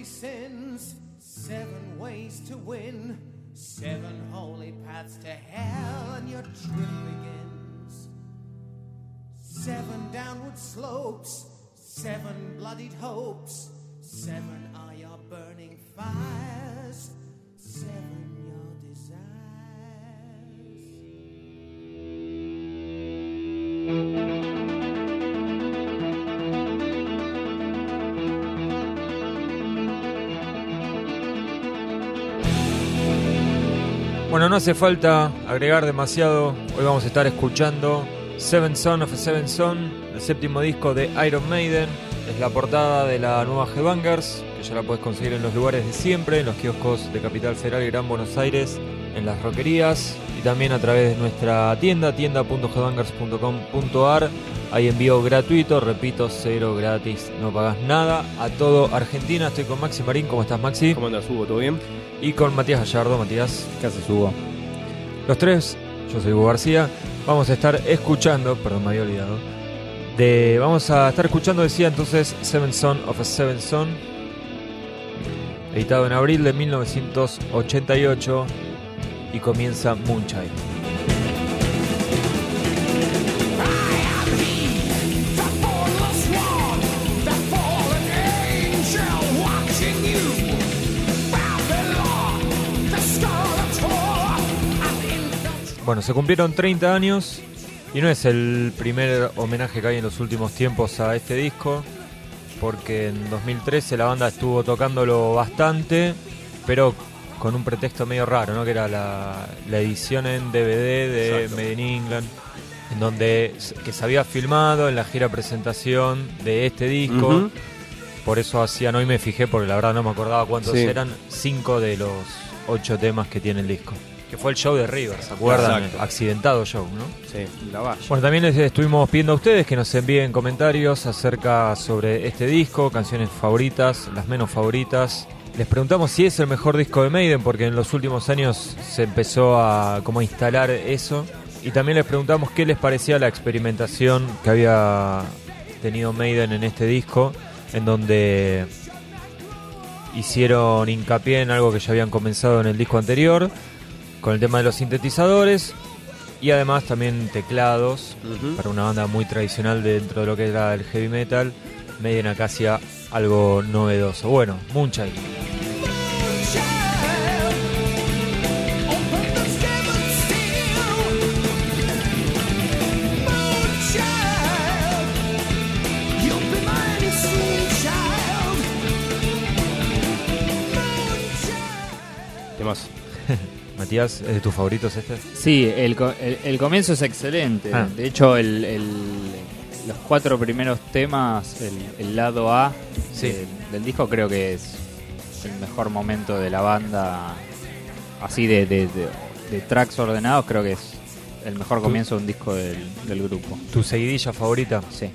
deadly sins, seven ways to win, seven holy paths to hell, and your trip begins. Seven downward slopes, seven bloodied hopes, seven are your burning fires, seven Bueno, no hace falta agregar demasiado. Hoy vamos a estar escuchando Seven Son of a Seven Son, el séptimo disco de Iron Maiden. Es la portada de la nueva Headbangers, que ya la puedes conseguir en los lugares de siempre, en los kioscos de Capital Federal y Gran Buenos Aires, en las roquerías y también a través de nuestra tienda, tienda.headbangers.com.ar. Hay envío gratuito, repito, cero gratis, no pagas nada. A todo Argentina, estoy con Maxi Marín. ¿Cómo estás, Maxi? ¿Cómo andas, Hugo? ¿Todo bien? Y con Matías Gallardo. Matías. ¿Qué haces, Hugo? Los tres, yo soy Hugo García, vamos a estar escuchando, perdón, me había olvidado, de, vamos a estar escuchando, decía entonces, Seven Son of a Seven Son, editado en abril de 1988 y comienza Moonchild. Bueno, se cumplieron 30 años y no es el primer homenaje que hay en los últimos tiempos a este disco, porque en 2013 la banda estuvo tocándolo bastante, pero con un pretexto medio raro, ¿no? Que era la, la edición en DVD de Exacto. Made in England, en donde que se había filmado en la gira presentación de este disco. Por eso hacían, hoy me fijé, porque la verdad no me acordaba cuántos Sí. eran, cinco de los ocho temas que tiene el disco. Que fue el show de River, ¿se acuerdan? Exacto. Accidentado show, ¿no? Sí, la valla. Bueno, también les estuvimos pidiendo a ustedes que nos envíen comentarios acerca sobre este disco, canciones favoritas, las menos favoritas. Les preguntamos si es el mejor disco de Maiden, porque en los últimos años se empezó a como a instalar eso. Y también les preguntamos qué les parecía la experimentación que había tenido Maiden en este disco, en donde hicieron hincapié en algo que ya habían comenzado en el disco anterior, con el tema de los sintetizadores y además también teclados para una banda muy tradicional dentro de lo que era el heavy metal. Maiden acá hacía algo novedoso. Bueno, Moonchild. Matías, ¿es de tus favoritos este? Sí, el, el, el comienzo es excelente. Ah. De hecho, el, los cuatro primeros temas, el, el lado A Sí. del, del disco, creo que es el mejor momento de la banda. Así de, de, de- de tracks ordenados, creo que es el mejor comienzo de un disco del, del grupo. ¿Tu seguidilla favorita? Sí.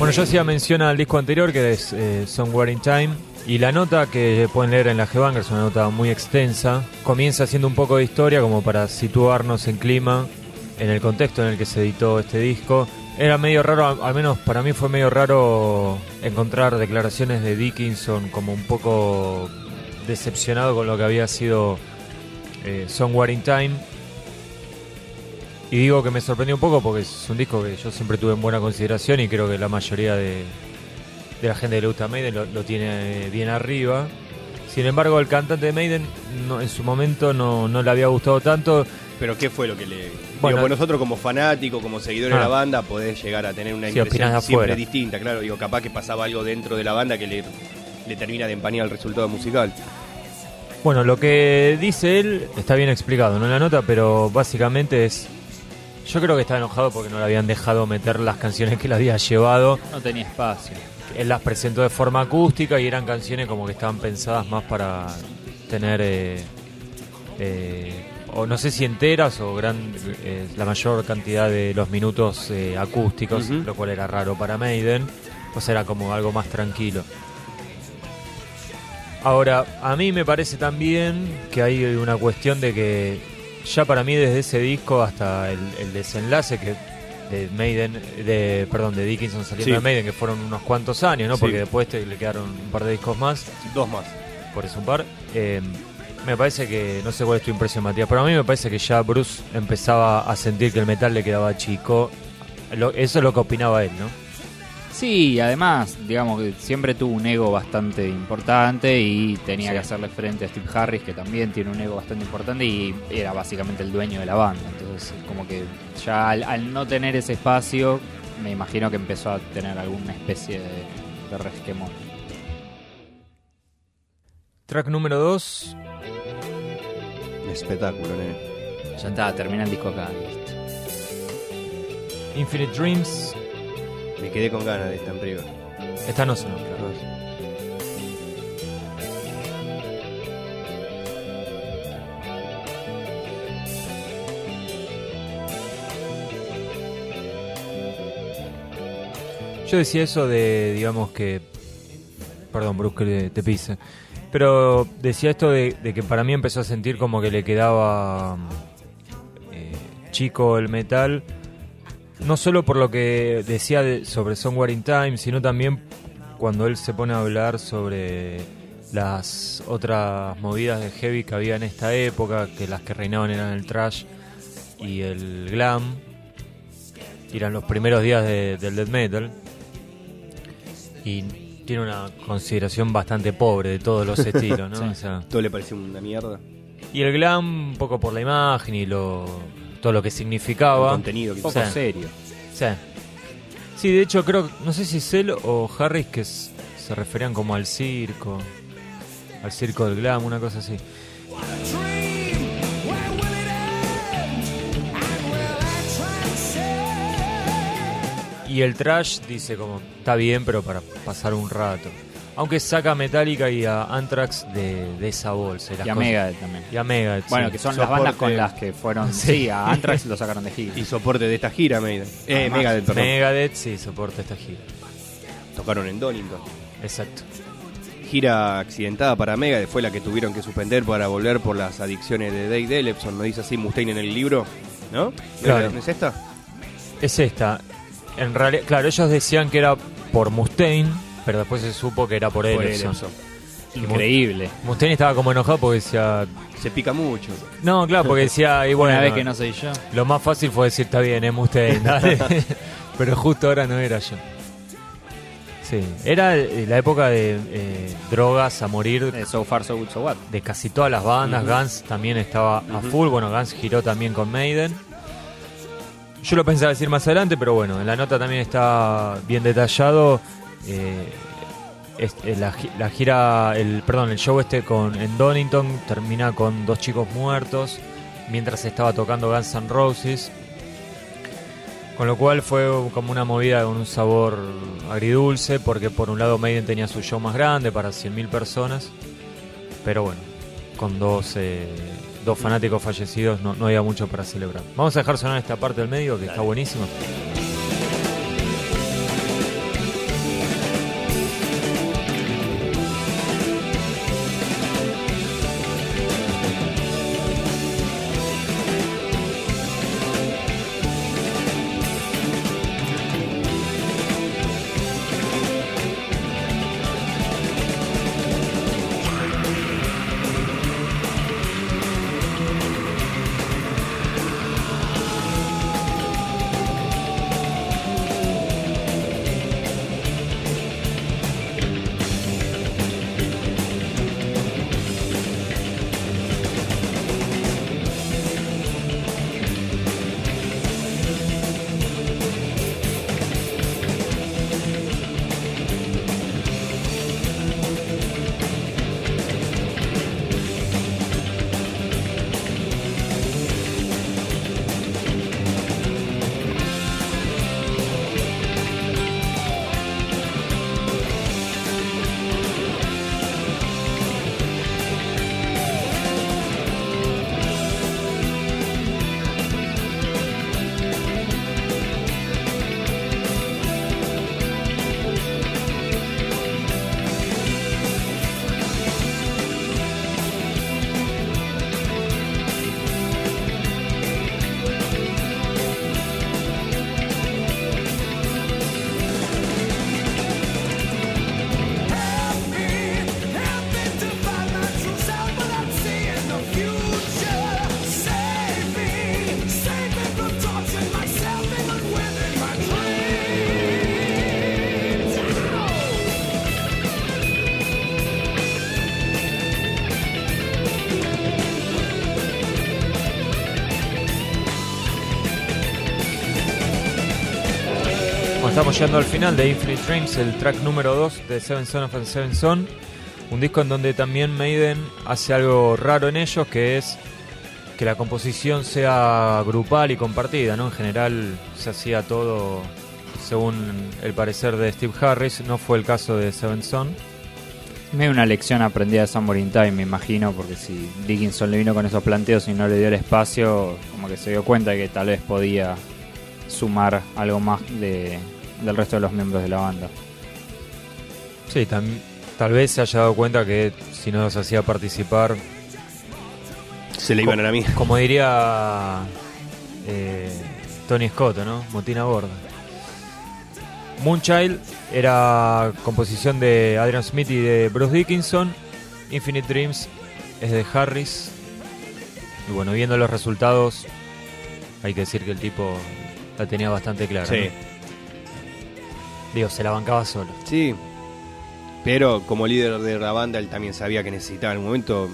Bueno, yo hacía mención al disco anterior que es eh, Somewhere in Time. Y la nota que pueden leer en la G-Banger es una nota muy extensa. Comienza haciendo un poco de historia como para situarnos en clima, en el contexto en el que se editó este disco. Era medio raro, al menos para mí fue medio raro encontrar declaraciones de Dickinson como un poco decepcionado con lo que había sido eh, Somewhere in Time. Y digo que me sorprendió un poco porque es un disco que yo siempre tuve en buena consideración y creo que la mayoría de, de la gente de le gusta Maiden lo, lo tiene bien arriba. Sin embargo, el cantante de Maiden no, en su momento no, no le había gustado tanto. ¿Pero qué fue lo que le...? Bueno. Digo, pues nosotros como fanáticos, como seguidores de Ah. la banda, podés llegar a tener una de impresión siempre distinta, claro. Digo, capaz que pasaba algo dentro de la banda que le, le termina de empañar el resultado musical. Bueno, lo que dice él está bien explicado, no en la nota, pero básicamente es... Yo creo que está enojado porque no le habían dejado meter las canciones que le había llevado. No tenía espacio. Él las presentó de forma acústica y eran canciones como que estaban pensadas más para tener, eh, eh, o no sé si enteras o gran, eh, la mayor cantidad de los minutos acústicos, lo cual era raro para Maiden, pues era como algo más tranquilo. Ahora, a mí me parece también que hay una cuestión de que ya para mí desde ese disco hasta el, el desenlace, que de Maiden, de perdón, de Dickinson saliendo Sí. de Maiden, que fueron unos cuantos años, ¿no? Sí. Porque después te- le quedaron un par de discos más, Dos más. por eso un par. Eh, me parece que, no sé cuál es tu impresión, Matías, pero a mí me parece que ya Bruce empezaba a sentir que el metal le quedaba chico. Lo- eso es lo que opinaba él, ¿no? Sí, además, digamos que siempre tuvo un ego bastante importante y tenía Sí. que hacerle frente a Steve Harris, que también tiene un ego bastante importante y era básicamente el dueño de la banda. Entonces, como que ya al, al no tener ese espacio, me imagino que empezó a tener alguna especie de, de resquemón. Track número 2, Espectáculo, nene. Ya está, termina el disco acá. listo. Infinite Dreams. Me quedé con ganas de esta en privado. Esta no sonó, claro. Yo decía eso de, digamos que... Perdón, Bruce, que te pise. Pero decía esto de, de que para mí empezó a sentir como que le quedaba eh, chico el metal. No solo por lo que decía de- sobre Somewhere in Time, sino también cuando él se pone a hablar sobre las otras movidas de heavy que había en esta época, que las que reinaban eran el trash y el glam. Eran los primeros días de- del death metal. Y tiene una consideración bastante pobre de todos los estilos, ¿no? Sí. O sea, Todo le pareció una mierda. y el glam un poco por la imagen y lo todo lo que El significaba. contenido que poco Sí. serio. Sí. Sí, de hecho creo, no sé si Cell o Harris que se referían como al circo, al circo del glam, una cosa así. Y el trash dice como, está bien, pero para pasar un rato. Aunque saca a Metallica y a Anthrax de, de esa bolsa. las Y a cosas- Megadeth también. Y a Megadeth, Bueno, sí. que son las Soporte. bandas con las que fueron. Sí, a Anthrax lo sacaron de gira. Y soporte de esta gira, Maiden. Eh, Además, Megadeth, perdón. Megadeth sí soporta esta gira. Tocaron en Donington. Exacto. Gira accidentada para Megadeth fue la que tuvieron que suspender para volver por las adicciones de Dave Delepson. ¿No dice así Mustaine en el libro? ¿No? Claro. ¿No es esta? Es esta. En realidad, claro, ellos decían que era por Mustaine, pero después se supo que era por, Por Ellefson. Ellefson. Increíble. Mustaine estaba como enojado porque decía. Se pica mucho. No, claro, porque decía. Y bueno, Una vez que no soy yo. Lo más fácil fue decir, está bien, es Mustaine, dale. pero justo ahora no era yo. Sí, era eh, la época de eh, drogas a morir Eh, so far, so good, so what. de casi todas las bandas. Ujú. Guns también estaba a full. Bueno, Guns giró también con Maiden. Yo lo pensaba decir más adelante, pero bueno, en la nota también está bien detallado. Eh, este, la gira, el perdón, el show este con en Donington termina con dos chicos muertos mientras estaba tocando Guns N' Roses. Con lo cual fue como una movida con un sabor agridulce, porque por un lado Maiden tenía su show más grande para 100.000 personas, pero bueno, con dos, eh, dos fanáticos fallecidos no, no había mucho para celebrar. Vamos a dejar sonar esta parte del medio que está buenísima. Llegando al final de Infinite Dreams, el track número 2 de Seven Son of the Seven Son. Un disco en donde también Maiden hace algo raro en ellos, que es que la composición sea grupal y compartida, ¿no? En general se hacía todo según el parecer de Steve Harris, no fue el caso de Seven Son. Me una lección aprendida de Somewhere Time, me imagino, porque si Dickinson le vino con esos planteos y no le dio el espacio, como que se dio cuenta de que tal vez podía sumar algo más de, del resto de los miembros de la banda. Sí, tam- tal vez se haya dado cuenta que si no los hacía participar, Se le iban a la mía. como diría eh, Tony Scott, ¿no? Motina Borda. Moonchild era composición de Adrian Smith y de Bruce Dickinson. Infinite Dreams es de Harris. Y bueno, viendo los resultados, hay que decir que el tipo la tenía bastante clara. Sí. ¿no? Digo, se la bancaba solo. Sí. Pero como líder de la banda, él también sabía que necesitaba en un momento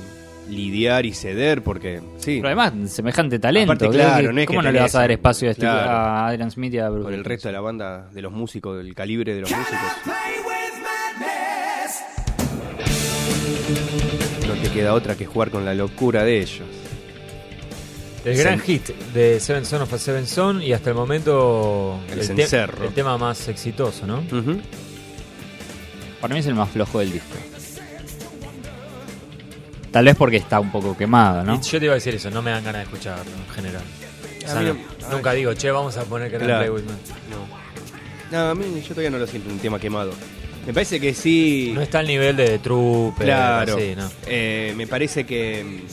lidiar y ceder, porque sí, Pero además, semejante talento. Aparte, ¿qué- claro, no es ¿Cómo que no le vas a dar espacio a, Steve- claro. a Adrian Smith y a Bruce? con el resto de la banda, de los músicos, del calibre de los músicos, no te queda otra que jugar con la locura de ellos. El Sen- gran hit de Seven Son of a Seven Son y hasta el momento El te- cencerro. el tema más exitoso, ¿no? Para mí es el más flojo del disco. Tal vez porque está un poco quemado, ¿no? Yo te iba a decir eso, no me dan ganas de escucharlo en general. O sea, no- nunca digo, che, vamos a poner que Claro. Play With Me. No. No, a mí yo todavía no lo siento un tema quemado. Me parece que sí. No está al nivel de Trooper, Claro. así, ¿no? Eh, me parece que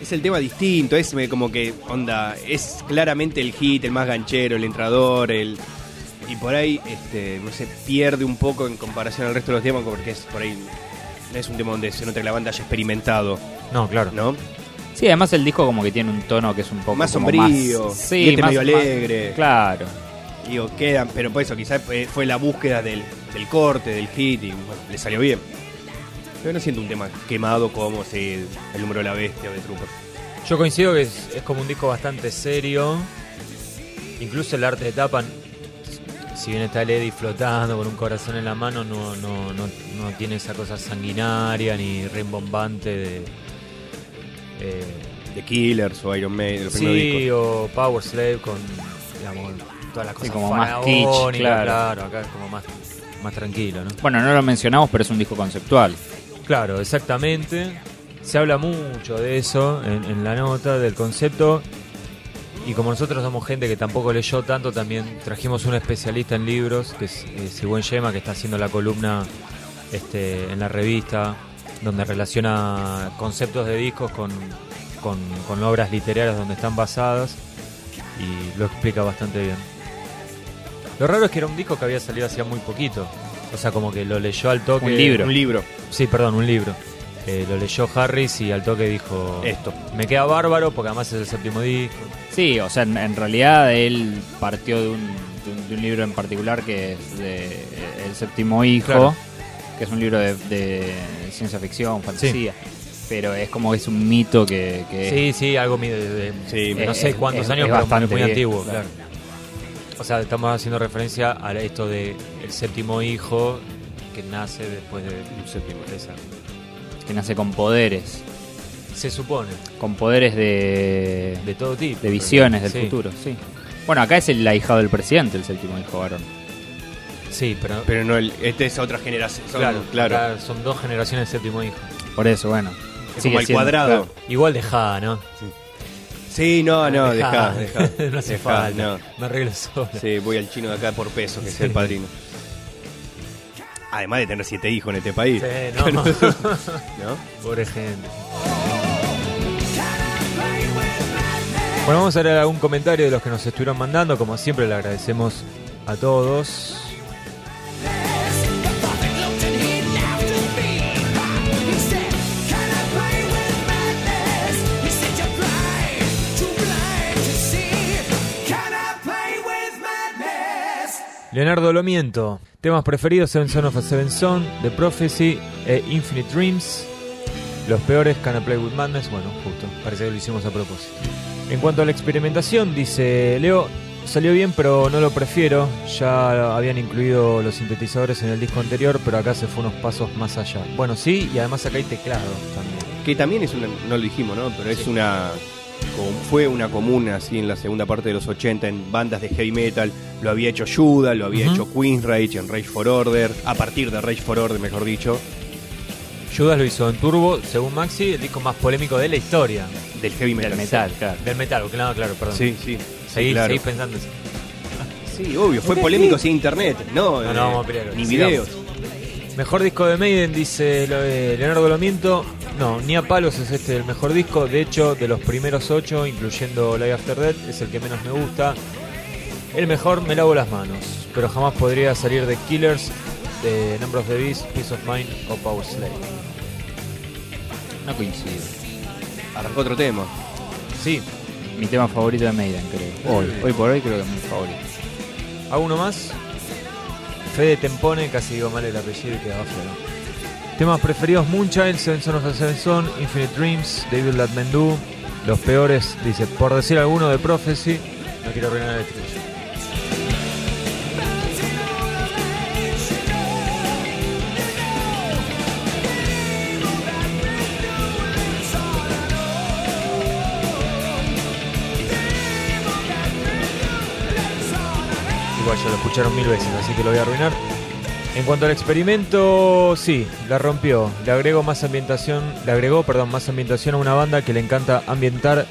es el tema distinto, es como que onda, es claramente el hit, el más ganchero, el entrador, el y por ahí este no sé, pierde un poco en comparación al resto de los temas porque es por ahí no es un tema donde se nota que la banda haya experimentado, No, claro. ¿no? Sí, además el disco como que tiene un tono que es un poco Más sombrío, más, y sí, este más, medio más- alegre. claro. Digo, quedan, pero por eso quizás fue fue la búsqueda del, del corte, del hit y bueno, le salió bien. Pero no siento un tema quemado como si el número de la bestia o de Trooper. Yo coincido que es, es como un disco bastante serio. Incluso el arte de tapa, si bien está el Eddie flotando con un corazón en la mano, no, no, no, no tiene esa cosa sanguinaria ni rimbombante de. eh, The Killers o Iron Maiden, los sí, o Power Slave con digamos, todas las cosas como más kitsch, claro, acá es como más, más tranquilo, ¿no? Bueno, no lo mencionamos, pero es un disco conceptual. Claro, exactamente. Se habla mucho de eso en, la nota, del concepto. Y como nosotros somos gente que tampoco leyó tanto, también trajimos un especialista en libros, que es eh, Sigüen Yema, que está haciendo la columna este, en la revista, donde relaciona conceptos de discos con, con, con obras literarias donde están basadas. Y lo explica bastante bien. Lo raro es que era un disco que había salido hacía muy poquito. O sea, como que lo leyó al toque. Un libro. Un libro. Sí, perdón, un libro. Eh, lo leyó Harris y al toque dijo... Esto. Me queda bárbaro porque además es el séptimo disco. Sí, o sea, en, en realidad él partió de un, de un- de un libro en particular que es de El séptimo hijo, Claro. que es un libro de, de ciencia ficción, fantasía. Pero es como que es un mito que... que Sí, sí, algo de, de- Sí, no Eh, sé cuántos es- años, es pero bastante muy antiguo, claro. claro. O sea, estamos haciendo referencia a esto de el séptimo hijo que nace después de un séptimo. Esa. que nace con poderes. Se supone, Con poderes de, de todo tipo. de visiones del Sí, futuro, sí. Bueno, acá es el ahijado del presidente, el séptimo hijo varón. Sí, pero, Pero no, el, este es otra generación. son- claro, claro. acá son dos generaciones de séptimo hijo. Por eso, bueno. Es como el siendo- cuadrado. claro. Igual dejá, ¿no? Sí, no, no, deja, Dejá. deja. no hace Dejá, falta. no. Me arreglo solo. Sí, voy al chino de acá por peso, que es el padrino. Además de tener siete hijos en este país. Sí, no. ¿No? Pobre gente. Bueno, vamos a ver algún comentario de los que nos estuvieron mandando. Como siempre, le agradecemos a todos. Leonardo Lomiento. Temas preferidos: Seven Son of a Seven Son, The Prophecy e Infinite Dreams. Los peores, Can I Play With Madness. Bueno, justo, parece que lo hicimos a propósito. En cuanto a la experimentación, dice Leo, salió bien, pero no lo prefiero. Ya habían incluido los sintetizadores en el disco anterior, pero acá se fue unos pasos más allá. Bueno, sí, y además acá hay teclado también. Que también es una, no lo dijimos, ¿no? Pero es una. Fue una común así en la segunda parte de los 80 en bandas de heavy metal. Lo había hecho Judas, lo había Ujú. hecho Queen's Rage en Rage for Order, a partir de Rage for Order, mejor dicho, Judas lo hizo en Turbo, según Maxi, el disco más polémico de la historia. del heavy metal. Del metal, claro. Del metal, claro, claro, perdón. Sí, sí. Seguí, sí, claro. pensando eso. Sí, obvio, fue polémico sin internet, no, No, eh, no, vamos a pelear, ni videos. Mejor disco de Maiden, dice Leonardo Lomiento. No, ni a palos es este el mejor disco. De hecho, de los primeros ocho, incluyendo Live After Death, es el que menos me gusta. El mejor me lavo las manos, pero jamás podría salir de Killers, de Number of the Beast, Peace of Mind o Power Slave. No coincido. Arrancó otro tema. Sí, Mi tema favorito de Maiden, creo. Hoy, hoy por hoy creo que es mi favorito. ¿A uno más? Fede Tempone, casi digo mal el apellido y quedaba feo. Temas preferidos: Moonchild, Seven Son of a Seven Son, Infinite Dreams, David Let Men Do. Los peores, dice, por decir alguno de Prophecy. No quiero arruinar el estribillo. Igual ya lo escucharon mil veces, así que lo voy a arruinar. En cuanto al experimento, sí, la rompió. Le agregó más ambientación, le agregó, perdón, más ambientación a una banda que le encanta ambientar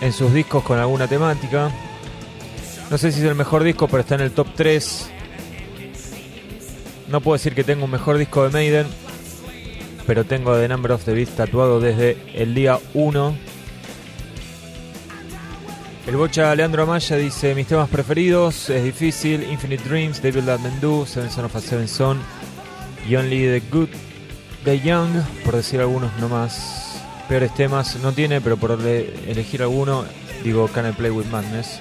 en sus discos con alguna temática. No sé si es el mejor disco, pero está en el top 3. No puedo decir que tengo un mejor disco de Maiden, pero tengo The Number of the Beast tatuado desde el día 1. El bocha Leandro Amaya dice: Mis temas preferidos es difícil: Infinite Dreams, David Let Men Do, Seven Son of a Seven Son y Only the Good, The Young, por decir algunos nomás. Peores temas no tiene, pero por ele- elegir alguno, digo Can I Play with Madness.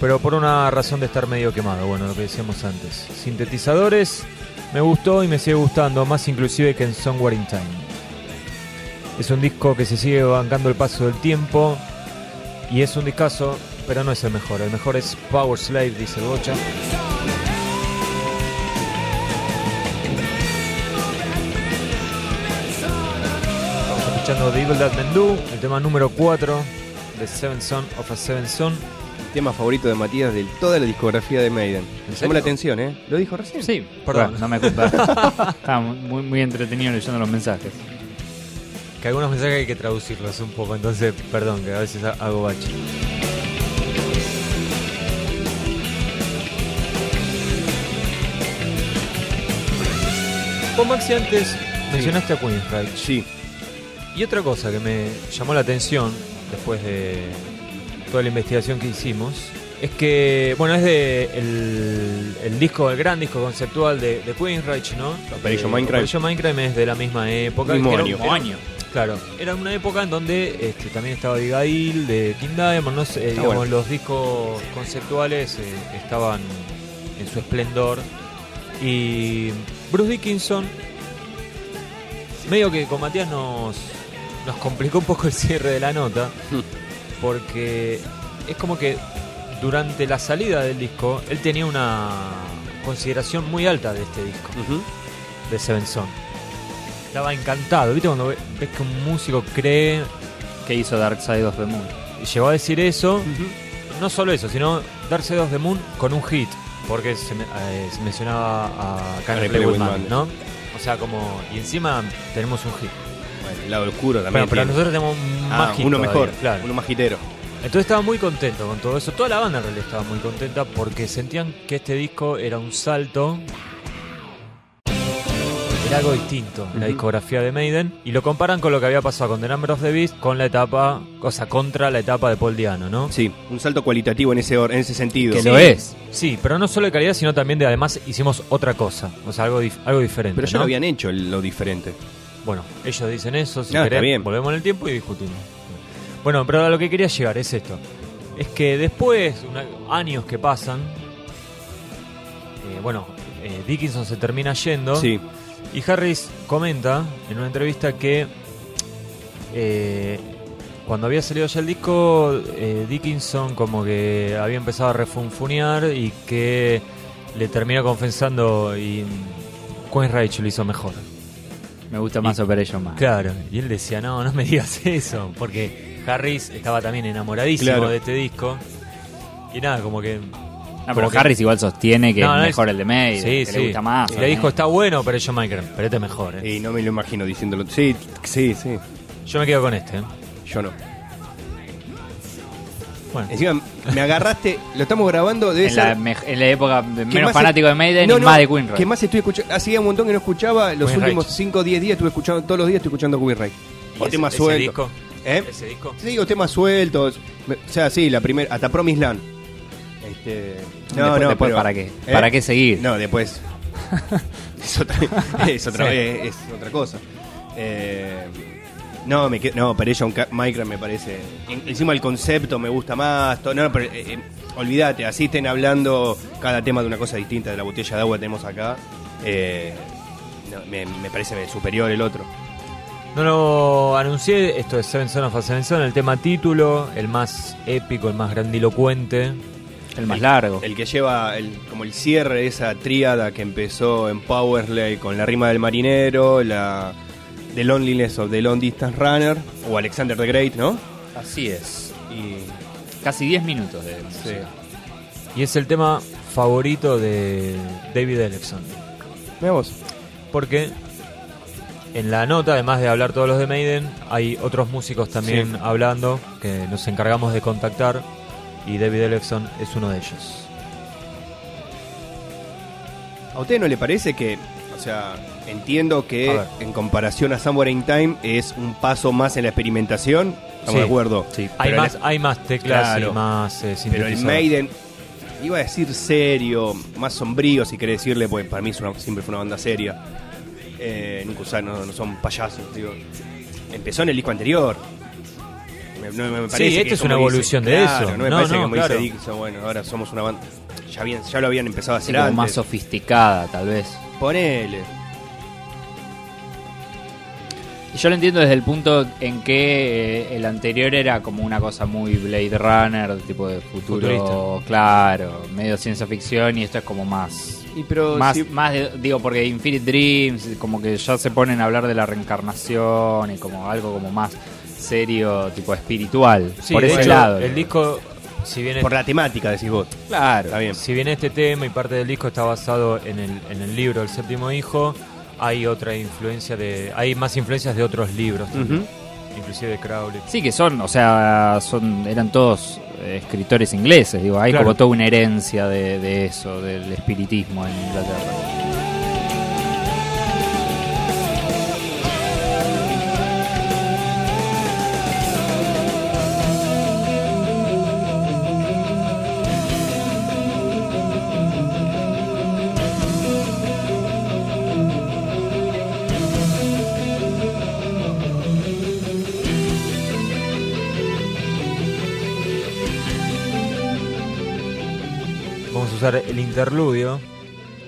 Pero por una razón de estar medio quemado, bueno, lo que decíamos antes. Sintetizadores, me gustó y me sigue gustando, más inclusive que en Somewhere in Time. Es un disco que se sigue bancando el paso del tiempo y es un discazo, pero no es el mejor. El mejor es Power Slave, dice Bocha. Estamos escuchando The Evil That Men Do, el tema número 4 de Seven Son of a Seven Son. Tema favorito de Matías de toda la discografía de Maiden. Me llamó serio? la atención, ¿eh? Lo dijo recién. Sí, Perdón. No me culpa. Estaba muy, muy entretenido leyendo los mensajes. Que algunos mensajes hay que traducirlos un poco, entonces perdón, que a veces ha- hago bache. Vos, Maxi, antes mencionaste a Queensryche. Sí. Y otra cosa que me llamó la atención después de toda la investigación que hicimos es que, bueno, es de el, el disco, el gran disco conceptual de, de Queensryche, ¿no? Operation Eh, Mindcrime. Operation Mindcrime es de la misma época. Mismo año. era- año. Claro, era una época en donde este, también estaba Abigail de King Diamond, no sé, digamos, bueno. los discos conceptuales eh, estaban en su esplendor. Y Bruce Dickinson, medio que con Matías nos, nos complicó un poco el cierre de la nota, porque es como que durante la salida del disco, él tenía una consideración muy alta de este disco de Seven Son. Estaba encantado, ¿viste? Cuando ve- ves que un músico cree que hizo Dark Side of the Moon. y llegó a decir eso, no solo eso, sino Dark Side of the Moon con un hit, porque se, me- eh, se mencionaba a Can I Play with Man, ¿no? O sea, como, y encima tenemos un hit. Bueno, el lado oscuro Bueno, también. pero tiene. nosotros tenemos Ah, más hit uno todavía, mejor, claro. uno más hitero. Entonces estaba muy contento con todo eso. Toda la banda en realidad estaba muy contenta porque sentían que este disco era un salto. Era algo distinto, la Ujú. discografía de Maiden. Y lo comparan con lo que había pasado con The Number of the Beast, con la etapa, o sea, contra la etapa de Paul Diano, ¿no? Sí, un salto cualitativo en ese, en ese sentido. Que Sí. lo es. Sí, pero no solo de calidad, sino también de además hicimos otra cosa. O sea, algo, dif- algo diferente. Pero ya ¿no? lo habían hecho lo diferente. Bueno, ellos dicen eso, si Ah, querés, bien. volvemos en el tiempo y discutimos. Bueno, pero a lo que quería llegar es esto. Es que después, una- años que pasan, eh, bueno, eh, Dickinson se termina yendo Sí. Y Harris comenta en una entrevista que eh, cuando había salido ya el disco, eh, Dickinson como que había empezado a refunfunear y que le termina confesando y Queensrÿche lo hizo mejor. Me gusta más Operation Man. Claro, y él decía, no, no me digas eso, porque Harris estaba también enamoradísimo Claro. de este disco. Y nada, como que... No, como pero que- Harris igual sostiene que No, es mejor es- el de May, Sí, que sí. le gusta más. Le dijo, está bueno, pero yo Minecraft, pero este es mejor. ¿eh? Y no me lo imagino diciéndolo. Sí, sí, sí. Yo me quedo con este. ¿eh? Yo no. Bueno, Encima, me agarraste. Lo estamos grabando. Debe en, la, ser. mej- en la época de que menos más fanático de Maiden No, y no, más de Queen Que más estoy escuchando. Hacía un montón que no escuchaba. Los Queen últimos Rage. 5 o 10 días estuve escuchando. Todos los días estoy escuchando Queen Ray. O ese- temas ese sueltos. disco? ¿Eh? ¿Ese disco? Sí, digo, temas sueltos. Me- O sea, sí, la primera. Hasta Promise Land. Este. No, Después- no, después, pero- ¿para qué? ¿Eh? ¿Para qué seguir? No, después. es otra, es otra, Sí. es, es otra cosa. Eh, no, me no, Operation Minecraft me parece. en- encima el concepto me gusta más. to- no, pero, eh, eh, olvídate, así estén hablando cada tema de una cosa distinta de la botella de agua que tenemos acá. eh, no, me, me parece superior el otro. No lo anuncié, esto es Seven Son of a Seven Son, el tema título, el más épico, el más grandilocuente. El más largo. El que lleva el, como el cierre de esa tríada que empezó en Powersley con la rima del marinero, la The Loneliness of the Long Distance Runner o Alexander the Great, ¿no? Así es. Y Casi 10 minutos de sí. Y es el tema favorito de David Ellefson. Mira vos. Porque en la nota, además de hablar todos los de Maiden, hay otros músicos también Sí. hablando que nos encargamos de contactar y David Ellefson es uno de ellos. ¿A usted no le parece que, o sea, entiendo que en comparación a Somewhere in Time es un paso más en la experimentación? Estamos Sí. de acuerdo. Sí. Hay más, hay más teclas Claro. y más eh, Pero el. Maiden, iba a decir serio, más sombrío si querés decirle, porque para mí es una- siempre fue una banda seria. Eh, nunca usaron, no, no son payasos, digo. Empezó en el disco anterior. Me, no, me parece esta que es una dice- evolución de claro, eso. No me No, parece no, que como claro. dice Dixon, bueno, ahora somos una banda. Ya, bien, ya lo habían empezado a hacer como antes. más sofisticada, tal vez. Ponele. Y Yo lo entiendo desde el punto en que eh, el anterior era como una cosa muy Blade Runner, tipo de futuro, Futurista. claro, medio ciencia ficción y esto es como más Y pero más, si- más de- digo porque Infinite Dreams como que ya se ponen a hablar de la reencarnación y como algo como más serio, tipo espiritual, Sí, por ese hecho, lado. El disco, si bien, por la temática decís vos. claro, Está bien. si bien este tema y parte del disco está basado en el, en el libro El séptimo hijo, hay otra influencia de, hay más influencias de otros libros, también, inclusive de Crowley. Sí, que son, o sea, son eran todos eh, escritores ingleses, digo, hay Claro. como toda una herencia de, de eso, del espiritismo en Inglaterra. Interludio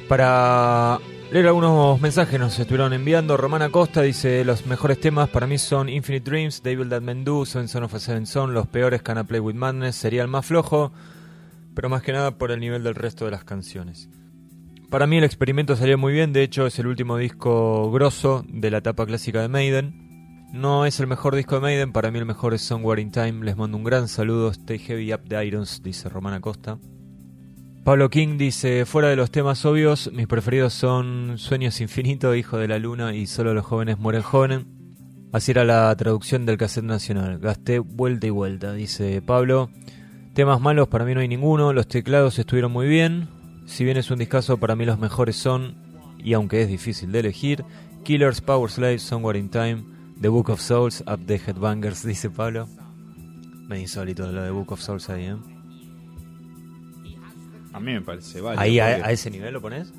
para leer algunos mensajes nos estuvieron enviando. Romana Costa dice, los mejores temas para mí son Infinite Dreams, Devil That Men Do, Seven of a Seven los peores Can I Play With Madness, sería el más flojo, pero más que nada por el nivel del resto de las canciones. Para mí el experimento salió muy bien, de hecho es el último disco grosso de la etapa clásica de Maiden. No es el mejor disco de Maiden, para mí el mejor es Somewhere in Time. Les mando un gran saludo, stay heavy up the irons, dice Romana Costa. Pablo King dice, fuera de los temas obvios, mis preferidos son Sueños Infinitos, Hijo de la Luna y Solo los jóvenes mueren jóvenes. Así era la traducción del cassette nacional. Gasté vuelta y vuelta, dice Pablo. Temas malos para mí no hay ninguno, los teclados estuvieron muy bien. Si bien es un discazo, para mí los mejores son, y aunque es difícil de elegir, Killers, Power Slave, Somewhere in Time, The Book of Souls, Up the Headbangers, dice Pablo. Me insólito lo de Book of Souls ahí, ¿eh? A mí me parece, vale. Ahí a, a ese nivel lo pones.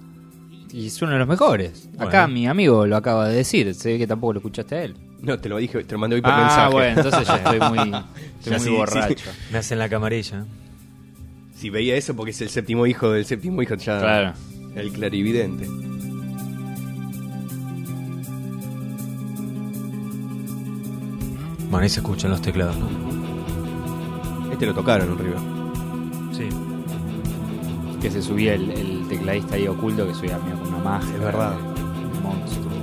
Y es uno de los mejores. Bueno. Acá mi amigo lo acaba de decir, se ve que tampoco lo escuchaste a él. No, te lo dije, te lo mandé hoy por Ah, mensaje. bueno, entonces ya estoy muy, estoy Ya muy sí, borracho. Me hacen la camarilla. Si veía eso porque es el séptimo hijo del séptimo hijo, ya. Claro. El clarividente. Bueno, ahí se escuchan los teclados, ¿no? Este lo tocaron en River. Que se subía el, el tecladista ahí oculto que subía medio con una magia. Es verdad. Un monstruo.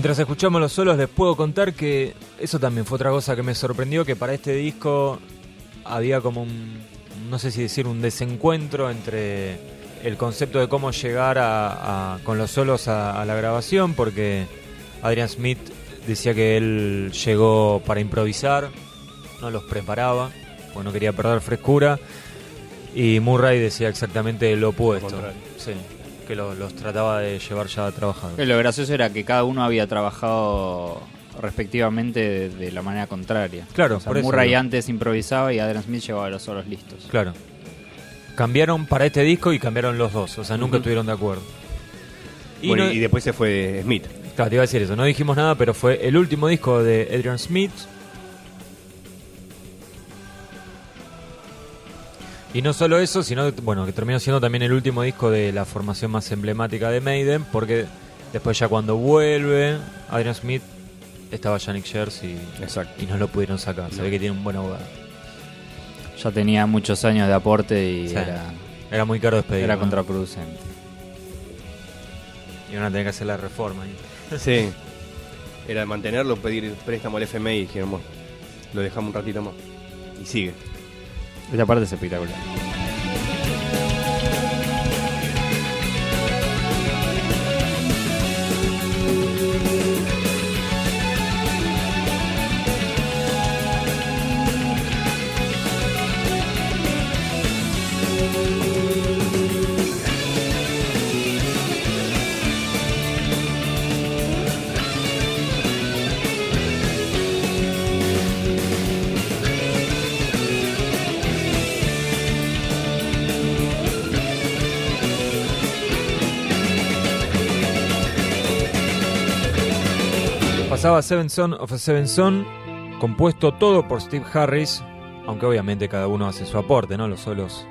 Mientras escuchamos los solos les puedo contar que eso también fue otra cosa que me sorprendió, que para este disco había como un, no sé si decir, un desencuentro entre el concepto de cómo llegar a, a- con los solos a, a la grabación, porque Adrian Smith decía que él llegó para improvisar, no los preparaba, pues no quería perder frescura, y Murray decía exactamente lo opuesto, contrario. sí, que lo- los trataba de llevar ya trabajados. Lo gracioso era que cada uno había trabajado respectivamente de, de la manera contraria. Claro, O sea, por eso Murray antes improvisaba y Adrian Smith llevaba los solos listos. Claro. Cambiaron para este disco y cambiaron los dos, o sea, nunca estuvieron de acuerdo. Y, Bueno, no- y después se fue Smith. claro, te iba a decir eso, no dijimos nada, pero fue el último disco de Adrian Smith. Y no solo eso, sino bueno, que terminó siendo también el último disco de la formación más emblemática de Maiden, porque después ya cuando vuelve Adrian Smith estaba Yannick Shers y, Exacto. y no lo pudieron sacar. Se ve que tiene un buen abogado. Ya tenía muchos años de aporte y Sí. era, Era muy caro despedirlo. era ¿no? contraproducente. Y van a tener que hacer la reforma. ahí. Sí. Era mantenerlo, pedir préstamo al FMI y dijeron, "Bueno, lo dejamos un ratito más. Y sigue. Esta parte es espectacular. Seven Son of a Seven Son, compuesto todo por Steve Harris, aunque obviamente cada uno hace su aporte, ¿no? Los solos,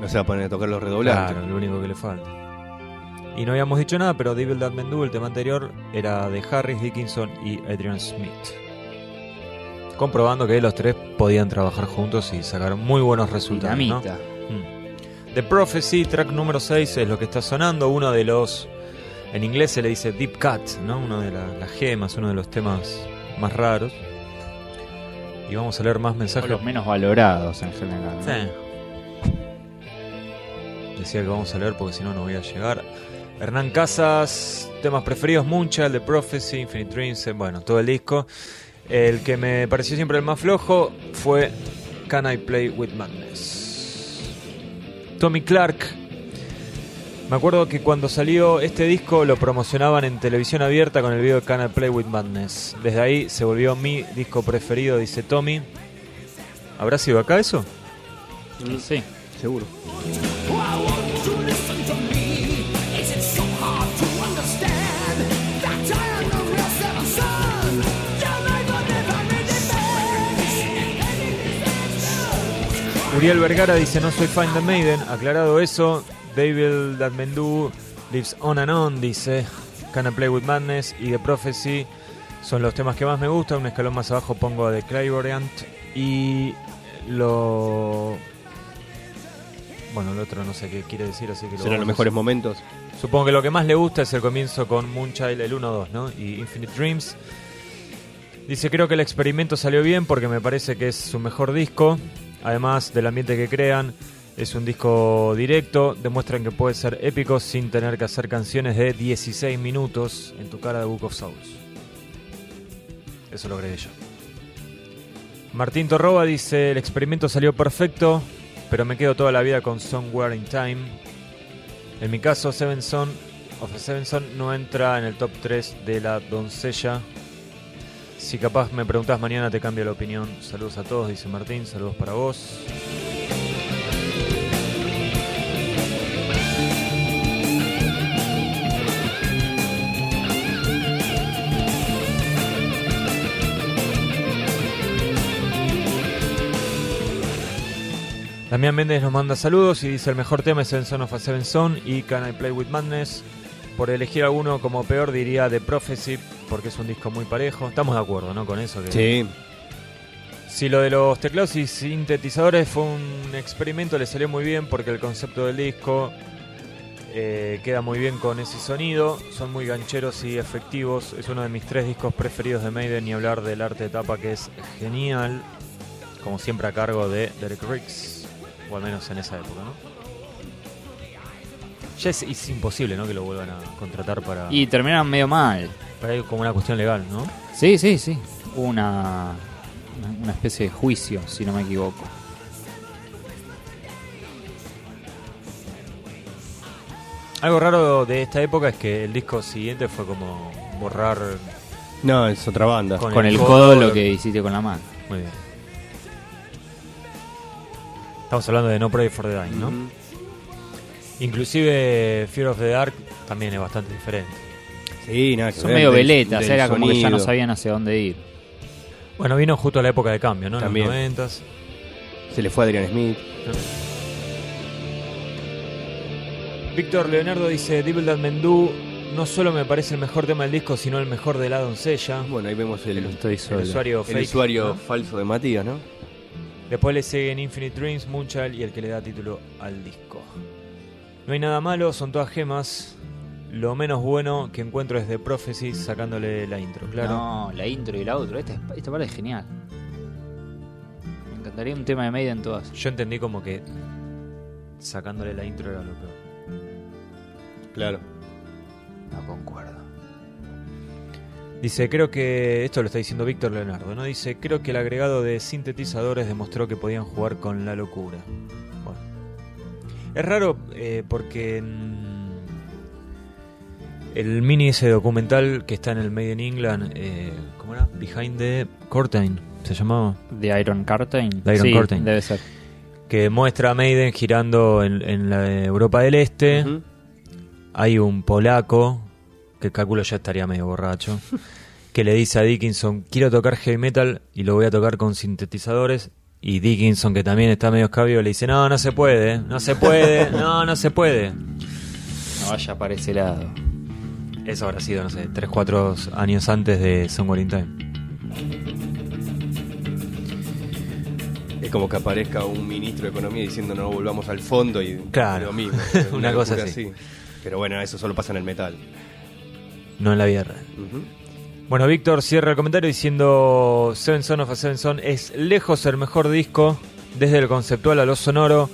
No se va a poner a tocar los redoblantes. claro, lo único que le falta. Y no habíamos dicho nada, pero Devil That Men Do, el tema anterior, era de Harris, Dickinson y Adrian Smith. Comprobando que los tres podían trabajar juntos y sacar muy buenos resultados. ¿no? Mm. The Prophecy, track número 6, es lo que está sonando, uno de los, en inglés se le dice Deep Cut, ¿no? Uno de la- las gemas, uno de los temas más raros. Y vamos a leer más O mensajes. los menos valorados en general. ¿no? Sí. Decía que vamos a leer porque si no no voy a llegar. Hernán Casas, temas preferidos, Moonchild, The Prophecy, Infinite Dreams, eh, bueno, todo el disco. El que me pareció siempre el más flojo fue Can I Play With Madness. Tommy Clark. Me acuerdo que cuando salió este disco lo promocionaban en televisión abierta con el video de Can I Play With Madness. Desde ahí se volvió mi disco preferido, dice Tommy. ¿Habrá sido acá eso? Sí. Seguro. Uriel Vergara dice no soy fan de Maiden. Aclarado eso, David Datmendú lives on and on, dice Can I Play With Madness y The Prophecy son los temas que más me gustan. Un escalón más abajo pongo a The Clairvoyant y lo... Bueno, el otro no sé qué quiere decir, así que lo Serán los mejores momentos. Supongo que lo que más le gusta es el comienzo con Moonchild, el 1-2, ¿no? Y Infinite Dreams. Dice, creo que el experimento salió bien porque me parece que es su mejor disco. Además del ambiente que crean, es un disco directo. Demuestran que puede ser épico sin tener que hacer canciones de 16 minutos en tu cara de Book of Souls. Eso lo creí yo. Martín Torroba dice, el experimento salió perfecto, pero me quedo toda la vida con Somewhere in Time. En mi caso, Seven Son of Seven Son no entra en el top 3 de la doncella. Si capaz me preguntas mañana te cambio la opinión. Saludos a todos, dice Martín. Saludos para vos. Damián Méndez nos manda saludos y dice el mejor tema es Seven Son of a Seven Son y Can I Play With Madness. Por elegir alguno como peor diría The Prophecy porque es un disco muy parejo. Estamos de acuerdo, ¿no? Con eso. Que Sí. Si lo de los teclados y sintetizadores fue un experimento, le salió muy bien porque el concepto del disco eh, queda muy bien con ese sonido. Son muy gancheros y efectivos. Es uno de mis tres discos preferidos de Maiden y hablar del arte de tapa que es genial. Como siempre a cargo de Derek Riggs. O al menos en esa época, ¿no? Ya es, es imposible, ¿no? Que lo vuelvan a contratar para... Y terminaron medio mal. para ir como una cuestión legal, ¿no? Sí, sí, sí. Hubo Una, una- especie de juicio, si no me equivoco. Algo raro de esta época es que el disco siguiente fue como borrar No, es otra banda. Con Con el el codo lo que hiciste con la mano. Muy bien. Estamos hablando de No Pray for the Dying, ¿no? Inclusive Fear of the Dark también es bastante diferente. Sí, nada que Son ver, medio del- veletas, del era como que ya no sabían hacia dónde ir. Bueno, vino justo a la época de cambio, ¿no? En También. los noventas. Se le fue a Adrian Smith. Víctor Leonardo dice, Devil That Mendú no solo me parece el mejor tema del disco, sino el mejor de la doncella. Bueno, ahí vemos el, El usuario el fake, usuario ¿no? falso de Matías, ¿no? Después le siguen Infinite Dreams, Moonchild y el que le da título al disco. No hay nada malo, son todas gemas. Lo menos bueno que encuentro es The Prophecy sacándole la intro, claro. No, la intro y la otra. Esta, esta parte es genial. Me encantaría un tema de Maiden todas. Yo entendí como que sacándole la intro era lo peor. Claro. No concuerdo. Dice, creo que, esto lo está diciendo Víctor Leonardo, ¿no? Dice, creo que el agregado de sintetizadores demostró que podían jugar con la locura. Bueno. Es raro eh, porque en el mini ese documental que está en el Made in England, eh, ¿cómo era? Behind the Curtain, se llamaba. ¿The Iron Curtain? The Iron sí, Curtain. debe ser. Que muestra a Maiden girando en, en la Europa del Este. Hay un polaco, que calculo ya estaría medio borracho, que le dice a Dickinson, quiero tocar heavy metal y lo voy a tocar con sintetizadores. Y Dickinson, que también está medio escabio, le dice, no, no se puede, no se puede, no, no se puede. No vaya para ese lado. Eso habrá sido, no sé, 3, 4 años antes de Somewhere in Time. Es como que aparezca un ministro de Economía diciendo no volvamos al fondo y Claro. lo mismo. Una cosa locura así. Pero bueno, eso solo pasa en el metal. No en la vida real. Bueno, Víctor cierra el comentario diciendo Seven Son of a Seven Son es lejos el mejor disco, desde el conceptual a lo sonoro.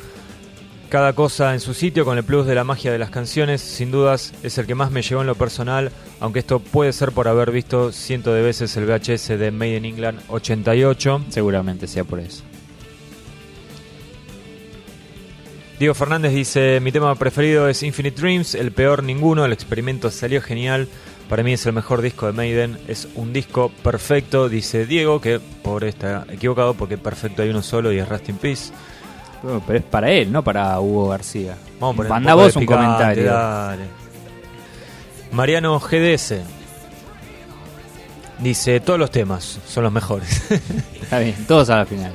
Cada cosa en su sitio con el plus de la magia de las canciones, sin dudas es el que más me llegó en lo personal, aunque esto puede ser por haber visto cientos de veces el VHS de Made in England 88. Seguramente sea por eso. Diego Fernández dice, mi tema preferido es Infinite Dreams, el peor ninguno, el experimento salió genial, para mí es el mejor disco de Maiden, es un disco perfecto, dice Diego, que pobre está equivocado porque perfecto hay uno solo y es Rust in Peace. Pero es para él, no para Hugo García. Vamos a poner Manda de vos un picante, comentario. dale. Mariano GDS dice, todos los temas son los mejores. Está bien, todos a la final.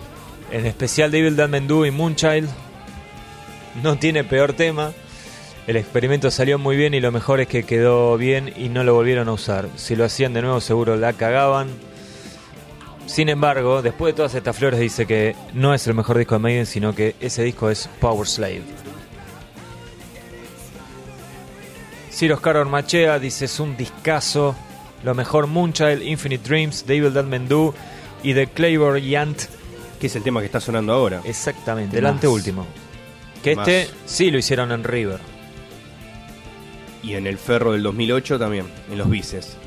En especial Devil That Men Do y Moonchild. No tiene peor tema. El experimento salió muy bien y lo mejor es que quedó bien y no lo volvieron a usar. Si lo hacían de nuevo seguro la cagaban. Sin embargo, después de todas estas flores dice que no es el mejor disco de Maiden, sino que ese disco es Power Slave. Ciro Oscar Ormachea dice es un discazo. Lo mejor Moonchild, Infinite Dreams, That Men Do y The Clairvoyant Que es el tema que está sonando ahora. Exactamente, el anteúltimo. Que Más. este sí lo hicieron en River. Y en el Ferro del 2008 también, en los bices.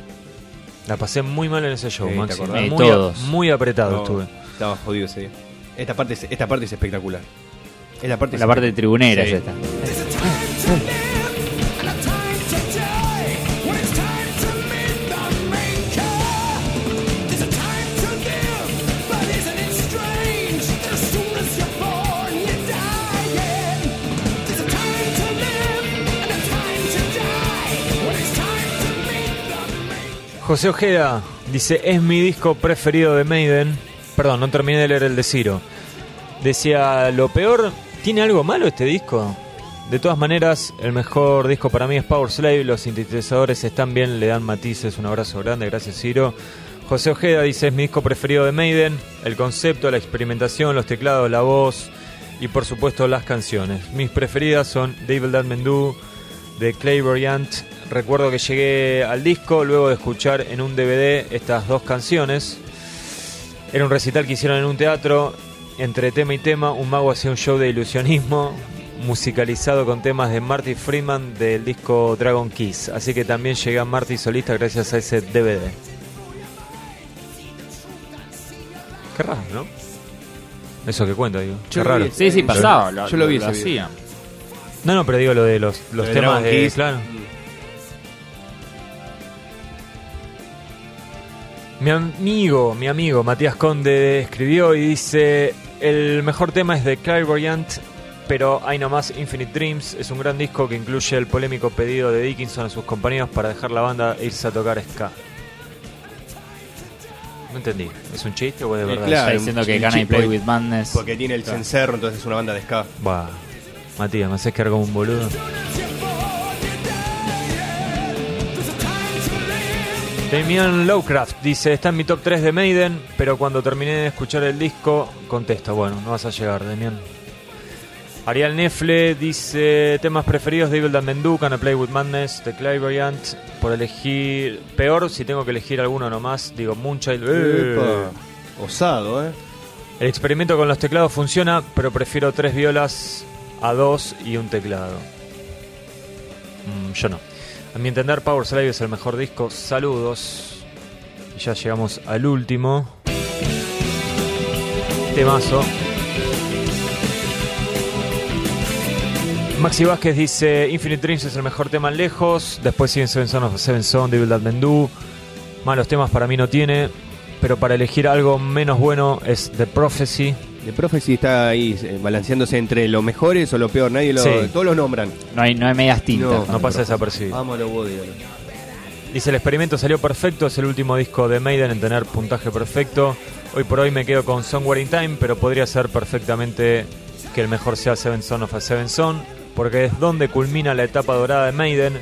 La pasé muy mal en ese show. Eh, Muy, todos. muy apretado No, estuve. Estaba jodido ese día. Esta parte es, esta parte es espectacular. Esta parte es La parte de tribunera Sí. es esta. José Ojeda dice, es mi disco preferido de Maiden. Perdón, no terminé de leer el de Ciro. Decía, lo peor, ¿tiene algo malo este disco? De todas maneras, el mejor disco para mí es Power Slave. Los sintetizadores están bien, le dan matices. Un abrazo grande, gracias Ciro. José Ojeda dice, es mi disco preferido de Maiden. El concepto, la experimentación, los teclados, la voz y por supuesto las canciones. Mis preferidas son Devil That Men Do, de Clairvoyant. Recuerdo que llegué al disco luego de escuchar en un DVD estas dos canciones. Era un recital que hicieron en un teatro. Entre tema y tema, un mago hacía un show de ilusionismo musicalizado con temas de Marty Friedman del disco Dragon Kiss. Así que también llegué a Marty solista gracias a ese DVD. Qué raro, ¿no? Eso que cuenta, digo. Yo Qué raro. vi. Sí, sí, pasaba. Lo, Yo lo vi lo hacían. No, no, pero digo lo de los, los temas Dragon de. Kiss. Claro. Mi amigo, mi amigo Matías Conde escribió y dice: El mejor tema es de Clairvoyant, pero hay nomás Infinite Dreams. Es un gran disco que incluye el polémico pedido de Dickinson a sus compañeros para dejar la banda e irse a tocar ska. No entendí. ¿Es un chiste o es de Eh, verdad? claro. Está diciendo que Can I Play porque- With Madness. Porque tiene el cencerro, entonces es una banda de ska. Buah. Matías, me haces quedar como un boludo. Damian Lowcraft dice, está en mi top 3 de Maiden, pero cuando terminé de escuchar el disco, contesta, bueno, no vas a llegar, Damian. Ariel Nefle dice, temas preferidos, Devil That Men Do, Can I Play With Madness, The Clairvoyant, por elegir, peor, si tengo que elegir alguno nomás, digo Moonchild. Eh. Osado, ¿eh? El experimento con los teclados funciona, pero prefiero tres violas a dos y un teclado. Mm, yo no. A mi entender, Power Slave es el mejor disco. Saludos. Y ya llegamos al último. Temazo. Maxi Vázquez dice: Infinite Dreams es el mejor tema lejos. Después siguen Seven Son Seven Son, Devil That Men Do. Malos temas para mí no tiene. Pero para elegir algo menos bueno es The Prophecy. The Prophecy está ahí eh, balanceándose entre lo mejores o lo peor. Nadie lo. Sí. Todos lo nombran. No hay, no hay medias tintas. No, No pasa profe. desapercibido. Vamos a lo Woody. Dice: El experimento salió perfecto. Es el último disco de Maiden en tener puntaje perfecto. Hoy por hoy me quedo con Somewhere in Time. Pero podría ser perfectamente que el mejor sea Seven Son of a Seven Son. Porque es donde culmina la etapa dorada de Maiden.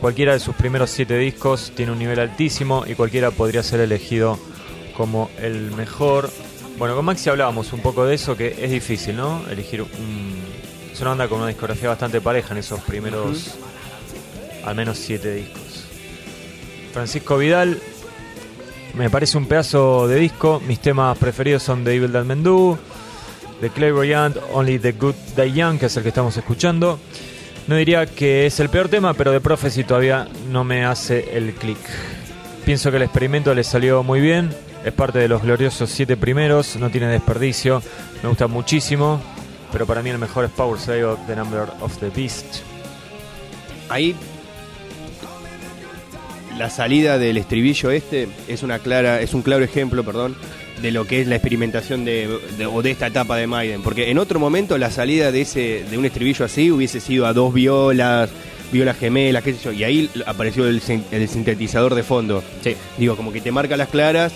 Cualquiera de sus primeros siete discos tiene un nivel altísimo. Y cualquiera podría ser elegido como el mejor. Bueno, con Maxi hablábamos un poco de eso, que es difícil, ¿no? Elegir un... Es una banda con una discografía bastante pareja en esos primeros, al menos siete discos. Francisco Vidal, me parece un pedazo de disco. Mis temas preferidos son The Evil That Men Do, de Clairvoyant, Only the Good Die Young, que es el que estamos escuchando. No diría que es el peor tema, pero de Prophecy todavía no me hace el clic. Pienso que el experimento le salió muy bien, es parte de los gloriosos siete primeros, no tiene desperdicio, me gusta muchísimo, pero para mí el mejor es Power Slave The Number of the Beast. Ahí la salida del estribillo este es una clara, es un claro ejemplo, perdón, de lo que es la experimentación de, de- o de esta etapa de Maiden, porque en otro momento la salida de ese de un estribillo así hubiese sido a dos violas, violas gemelas, qué sé yo, y ahí apareció el, sin- el sintetizador de fondo. Sí. Digo, como que te marca las claras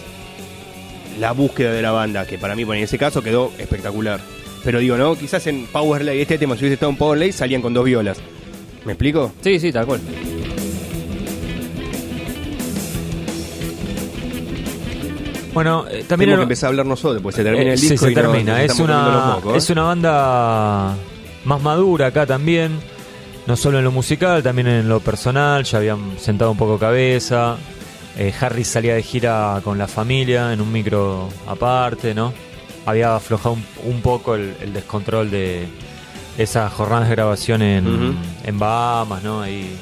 la búsqueda de la banda, que para mí, bueno, en ese caso quedó espectacular. Pero digo, ¿no? Quizás en Powerlay, este tema, si hubiese estado en Powerlay, salían con dos violas. ¿Me explico? Sí, sí, tal cual. Bueno, eh, también Tenemos era- que empezar a hablar nosotros, pues se termina Eh, el sí, disco se y termina. nos es, una, ¿eh? es una banda más madura acá también. No solo en lo musical, también en lo personal. Ya habían sentado un poco cabeza. Eh, Harris salía de gira con la familia en un micro aparte, ¿no? Había aflojado un, un poco el, el descontrol de esas jornadas de grabación en, Bahamas, ¿no? Ahí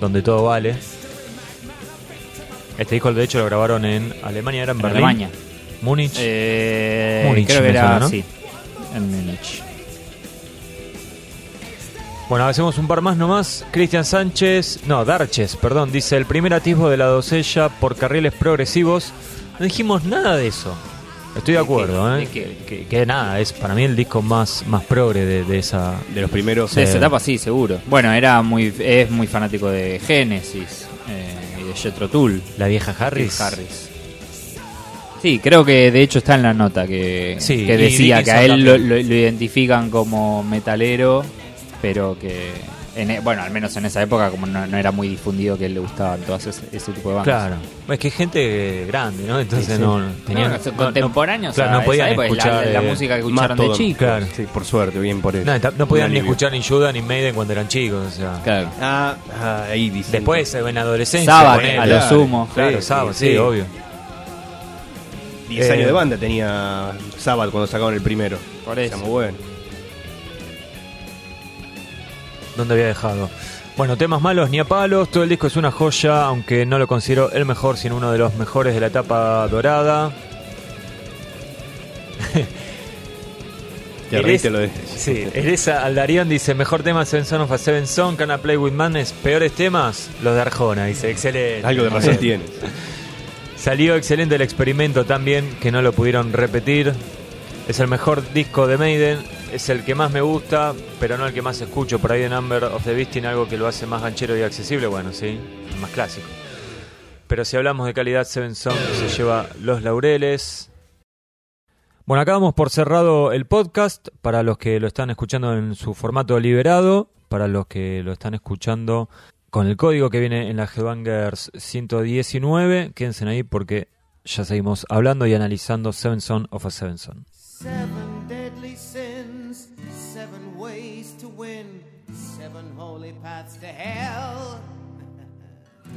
donde todo vale. Este disco, de hecho, lo grabaron en Alemania, era en, En Berlín. Alemania. Múnich. Eh, Múnich, creo que me era suena, ¿no? sí, en Múnich. Bueno, hacemos un par más nomás. Cristian Sánchez, no, Darches, perdón, dice el primer atisbo de la dosella por carriles progresivos. No dijimos nada de eso. Estoy de ¿De acuerdo? ¿eh? Que, que nada, es para mí el disco más, más progre de, de esa. De los primeros. De esa etapa sí, seguro. Bueno, era muy es muy fanático de Genesis eh, y de Jethro Tull. La vieja Harris. Harris. Sí, creo que de hecho está en la nota que, Sí, que y decía que a él lo, también. lo- lo identifican como metalero, pero que, en e- bueno, al menos en esa época como no, no era muy difundido que le gustaban todas ese, ese tipo de bandas. Claro. Es que es gente grande, ¿no? Entonces Sí, sí. no tenían. No, no- no- contemporáneos claro, no podían época, la- escuchar. la, eh, música que escucharon de todo. chicos. Claro. Sí, por suerte, bien por eso. No, podían ni escuchar ni Judas ni Maiden cuando eran chicos. O sea. Claro. Ah, ah, ahí dice. Después, en adolescencia. Sabbath, ponele. a lo sumo. Claro, Sí, Sabbath, sí, sí. obvio. 10 Eh, años de banda tenía Sabbath cuando sacaron el primero. Por eso. Está muy bueno. ¿Dónde había dejado? Bueno, temas malos ni a palos, todo el disco es una joya, aunque no lo considero el mejor, sino uno de los mejores de la etapa dorada. Eres- lo de. Sí, Eresa Aldarión dice, mejor tema Seven Son of a Seven Son, Can I Play With Madness, peores temas, los de Arjona, dice, excelente. Algo de razón Bien. tiene. Salió excelente el experimento también, que no lo pudieron repetir. Es el mejor disco de Maiden, es el que más me gusta, pero no el que más escucho. Por ahí de Number of the Beast tiene algo que lo hace más ganchero y accesible, bueno, sí, más clásico. Pero si hablamos de calidad, Seven Song se lleva los laureles. Bueno, acá vamos por cerrado el podcast para los que lo están escuchando en su formato liberado, para los que lo están escuchando con el código que viene en la Headbangers 119. Quédense ahí porque ya seguimos hablando y analizando Seven Son of a Seven Son. Seven paths to hell.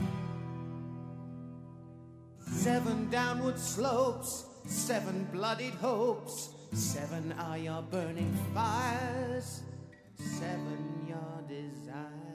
seven downward slopes, seven bloodied hopes, seven are your burning fires, seven your desires.